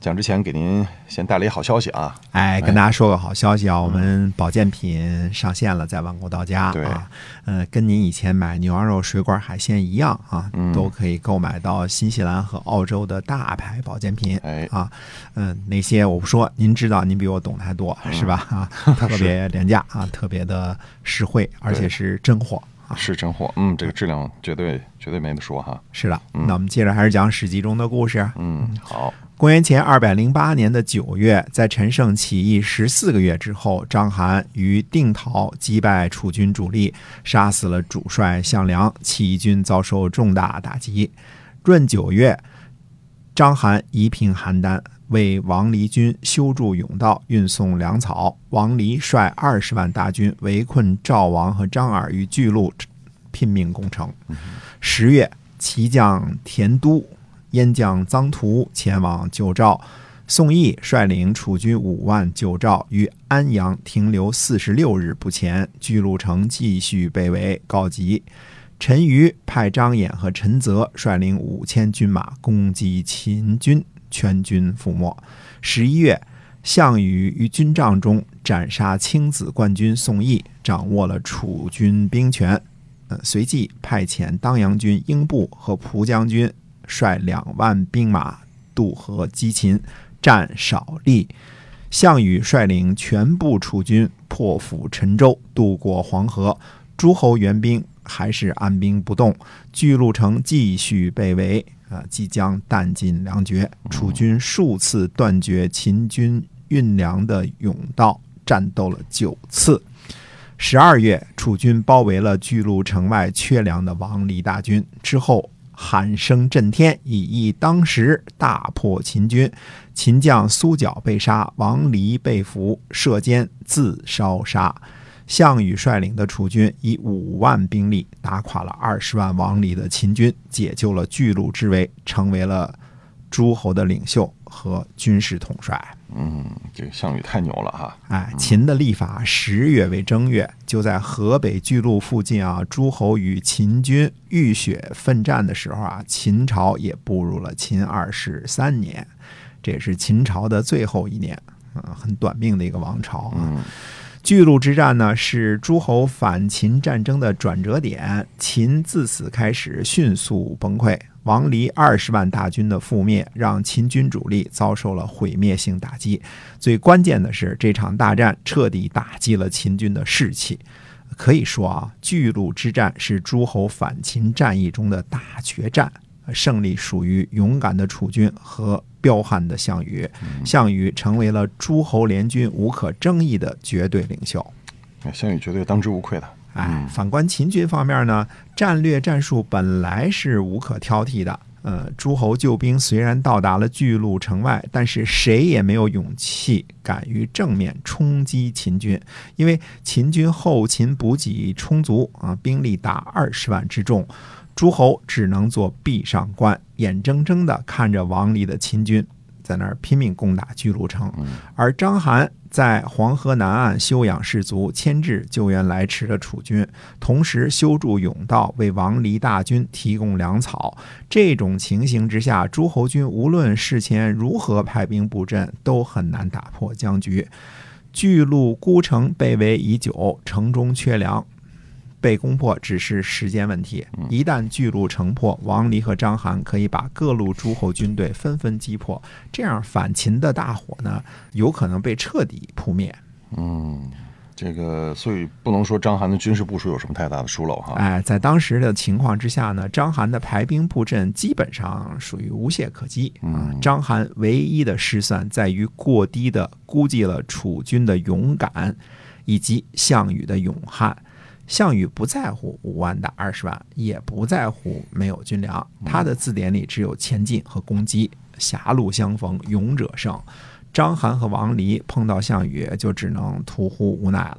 讲之前给您先带来一好消息啊！哎，跟大家说个好消息啊，我们保健品上线了，在万国到家啊。呃，跟您以前买牛羊肉、水果、海鲜一样啊，都可以购买到新西兰和澳洲的大牌保健品。哎啊，嗯，那些我不说，您知道，您比我懂得还多，是吧？啊，特别廉价啊，特别的实惠，而且是真货啊，是真货。嗯，这个质量绝对绝对没得说哈。是的，那我们接着还是讲《史记》中的故事。嗯，好。公元前二百零八年的九月，在陈胜起义十四个月之后，章邯于定陶击败楚军主力，杀死了主帅项梁，起义军遭受重大打击。闰九月，章邯移平邯郸，为王离军修筑甬道，运送粮草。王离率二十万大军围困赵王和张耳于巨鹿，拼命攻城。十月，齐将田都。燕将臧荼前往救赵，宋义率领楚军五万救赵，于安阳停留四十六日不前，巨鹿城继续被围告急。陈馀派张衍和陈泽率领五千军马攻击秦军，全军覆没。十一月，项羽于军帐中斩杀青子冠军宋义，掌握了楚军兵权。呃，随即派遣当阳军英布和蒲将军。率两万兵马渡河击秦，战少利。项羽率领全部楚军破釜沉舟，渡过黄河。诸侯援兵还是按兵不动，巨鹿城继续被围。啊，即将弹尽粮绝。楚军数次断绝秦军运粮的甬道，战斗了九次。十二月，楚军包围了巨鹿城外缺粮的王离大军之后。喊声震天，以一当十大破秦军，秦将苏角被杀，王离被俘，射箭自烧杀。项羽率领的楚军以五万兵力打垮了二十万王离的秦军，解救了巨鹿之围，成为了诸侯的领袖和军事统帅。嗯，这个项羽太牛了哈！哎，秦的历法十月为正月，就在河北巨鹿附近啊，诸侯与秦军浴血奋战的时候啊，秦朝也步入了秦二世三年，这也是秦朝的最后一年，啊，很短命的一个王朝啊。巨鹿之战呢，是诸侯反秦战争的转折点，秦自此开始迅速崩溃。王离二十万大军的覆灭，让秦军主力遭受了毁灭性打击。最关键的是，这场大战彻底打击了秦军的士气。可以说啊，巨鹿之战是诸侯反秦战役中的大决战，胜利属于勇敢的楚军和彪悍的项羽。项羽成为了诸侯联军无可争议的绝对领袖。项羽绝对当之无愧的。哎，反观秦军方面呢，战略战术本来是无可挑剔的。呃，诸侯救兵虽然到达了巨鹿城外，但是谁也没有勇气敢于正面冲击秦军，因为秦军后勤补给充足啊，兵力达二十万之众，诸侯只能做壁上观，眼睁睁地看着王离的秦军。在那儿拼命攻打巨鹿城，而章邯在黄河南岸休养士卒，牵制救援来迟的楚军，同时修筑甬道，为王离大军提供粮草。这种情形之下，诸侯军无论事前如何派兵布阵，都很难打破僵局。巨鹿孤城被围已久，城中缺粮。被攻破只是时间问题。一旦巨鹿城破，王离和章邯可以把各路诸侯军队纷纷击破，这样反秦的大火呢，有可能被彻底扑灭。嗯，这个所以不能说章邯的军事部署有什么太大的疏漏哈。哎，在当时的情况之下呢，章邯的排兵布阵基本上属于无懈可击。嗯，章邯唯一的失算在于过低的估计了楚军的勇敢，以及项羽的勇悍。项羽不在乎五万打二十万，也不在乎没有军粮，他的字典里只有前进和攻击。狭路相逢勇者胜，章邯和王离碰到项羽就只能徒呼无奈了。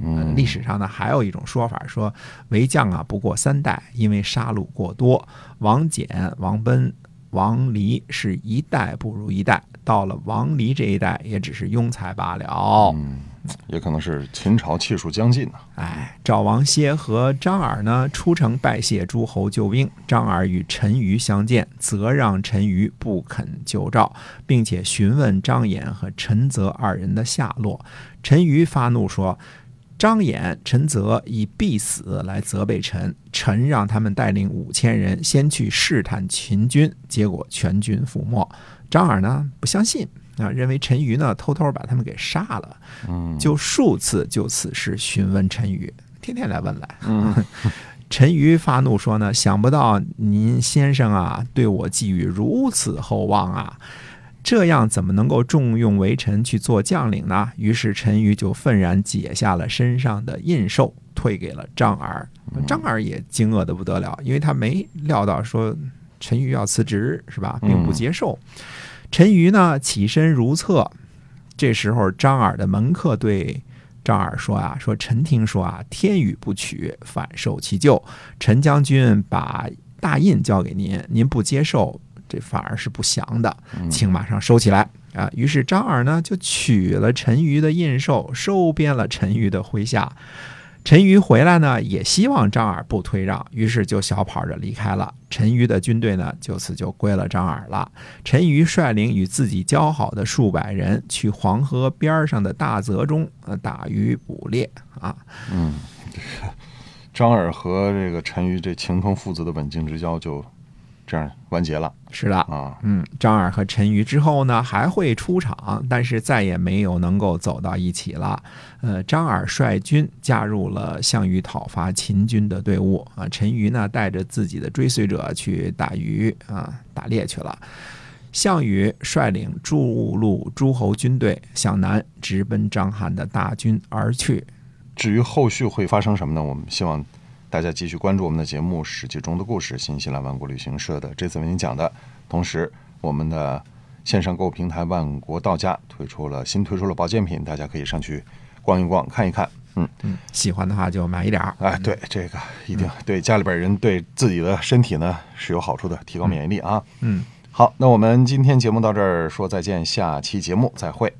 嗯，历史上呢还有一种说法，说为将啊不过三代，因为杀戮过多，王翦、王贲、王离是一代不如一代，到了王离这一代也只是庸才罢了。嗯，也可能是秦朝气数将尽呢。哎，赵王歇和张耳呢出城拜谢诸侯救兵，张耳与陈馀相见，责让陈馀不肯救赵，并且询问张衍和陈泽二人的下落。陈馀发怒说。张衍、陈泽以必死来责备陈，陈让他们带领五千人先去试探秦军，结果全军覆没。张耳呢不相信啊，认为陈馀呢偷偷把他们给杀了，嗯，就数次就此事询问陈馀，天天来问来。嗯 陈馀发怒说呢，想不到您先生啊对我寄予如此厚望啊。这样怎么能够重用为臣去做将领呢？于是陈馀就愤然解下了身上的印绶，退给了张耳。张耳也惊愕的不得了，因为他没料到说陈馀要辞职，是吧？并不接受。陈馀呢起身如厕，这时候张耳的门客对张耳说啊：“说臣听说啊，天与不取，反受其咎。陈将军把大印交给您，您不接受。”这反而是不祥的，请马上收起来啊！于是张耳呢就取了陈馀的印绶，收编了陈馀的麾下。陈馀回来呢，也希望张耳不退让，于是就小跑着离开了。陈馀的军队呢，就此就归了张耳了。陈馀率领与自己交好的数百人，去黄河边上的大泽中打鱼捕猎啊。嗯，张耳和这个陈馀这情同父子的刎颈之交就。这样完结了，是的啊，嗯，张耳和陈馀之后呢还会出场，但是再也没有能够走到一起了。呃，张耳率军加入了项羽讨伐秦军的队伍啊，陈馀呢带着自己的追随者去打鱼啊打猎去了。项羽率领诸路诸侯军队向南直奔章邯的大军而去。至于后续会发生什么呢？我们希望。大家继续关注我们的节目《史记中的故事》，新西兰万国旅行社的这次为您讲的。同时，我们的线上购物平台万国到家推出了新推出了保健品，大家可以上去逛一逛、看一看。嗯嗯，喜欢的话就买一点儿。哎，对，这个一定对家里边人、对自己的身体呢是有好处的，提高免疫力啊。嗯，好，那我们今天节目到这儿说再见，下期节目再会。